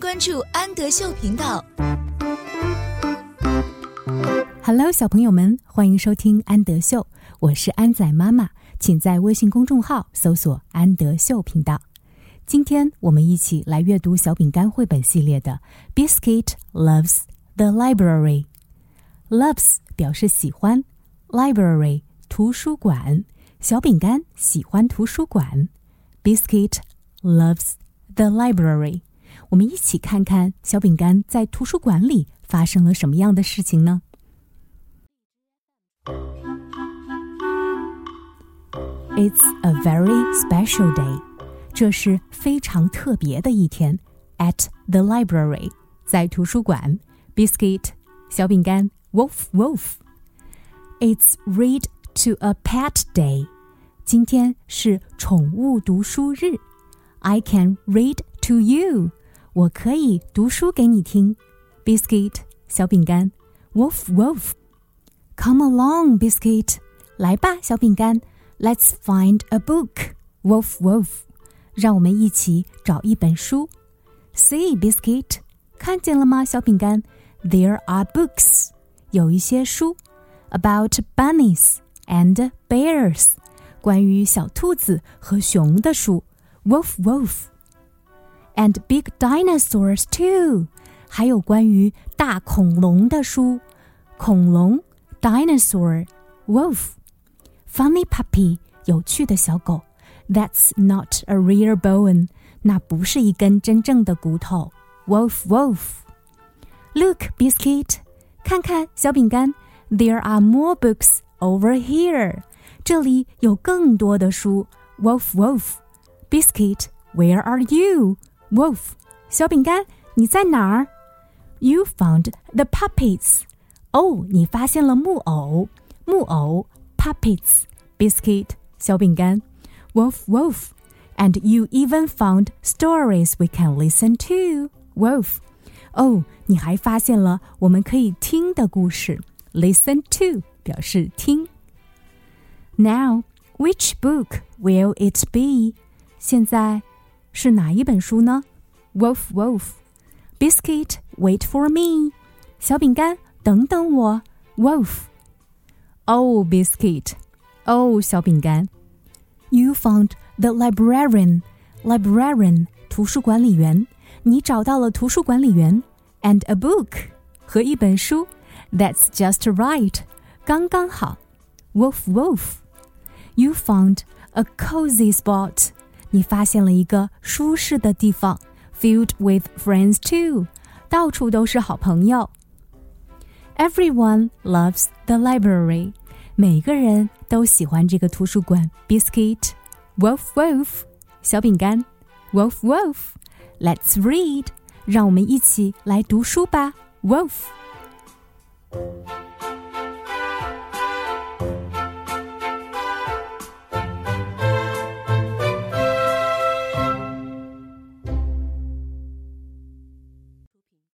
关注安德秀频道。Hello，小朋友们，欢迎收听安德秀，我是安仔妈妈，请在微信公众号搜索“安德秀频道”。今天我们一起来阅读小饼干绘本系列的《Biscuit Loves the Library》。Loves 表示喜欢，Library 图书馆，小饼干喜欢图书馆。Biscuit loves the library。我们一起看看小饼干在图书馆里发生了什么样的事情呢？It's a very special day。这是非常特别的一天。At the library，在图书馆。Biscuit，小饼干。Wolf, wolf. It's read to a pet day. 今天是宠物读书日。I can read to you. 我可以读书给你听。Biscuit 小饼干，Wolf Wolf. Come along, Biscuit. 来吧，小饼干。Let's find a book. Wolf Wolf. 让我们一起找一本书。See, Biscuit. 看见了吗，小饼干？There are books. 有一些书，about bunnies and bears，关于小兔子和熊的书，wolf wolf，and big dinosaurs too，还有关于大恐龙的书，恐龙，dinosaur wolf，funny puppy，有趣的小狗，that's not a real bone，那不是一根真正的骨头，wolf wolf，look biscuit。看看小饼干，There are more books over here。这里有更多的书。Wolf, Wolf, Biscuit, where are you? Wolf，小饼干，你在哪儿？You found the puppets。哦，你发现了木偶。木偶，puppets。Biscuit，小饼干。Wolf, Wolf, and you even found stories we can listen to. Wolf。哦，你还发现了我们可以听的故事，listen to 表示听。Now, which book will it be？现在是哪一本书呢 ？Wolf, Wolf, Biscuit, wait for me。小饼干，等等我。Wolf, Oh, Biscuit, Oh, 小饼干。You found the librarian, librarian 图书管理员。你找到了图书管理员，and a book 和一本书。That's just right，刚刚好。Wolf wolf，you found a cozy spot，你发现了一个舒适的地方 ，filled with friends too，到处都是好朋友。Everyone loves the library，每个人都喜欢这个图书馆。Biscuit，wolf wolf，小饼干，wolf wolf。Let's read，让我们一起来读书吧。Wolf。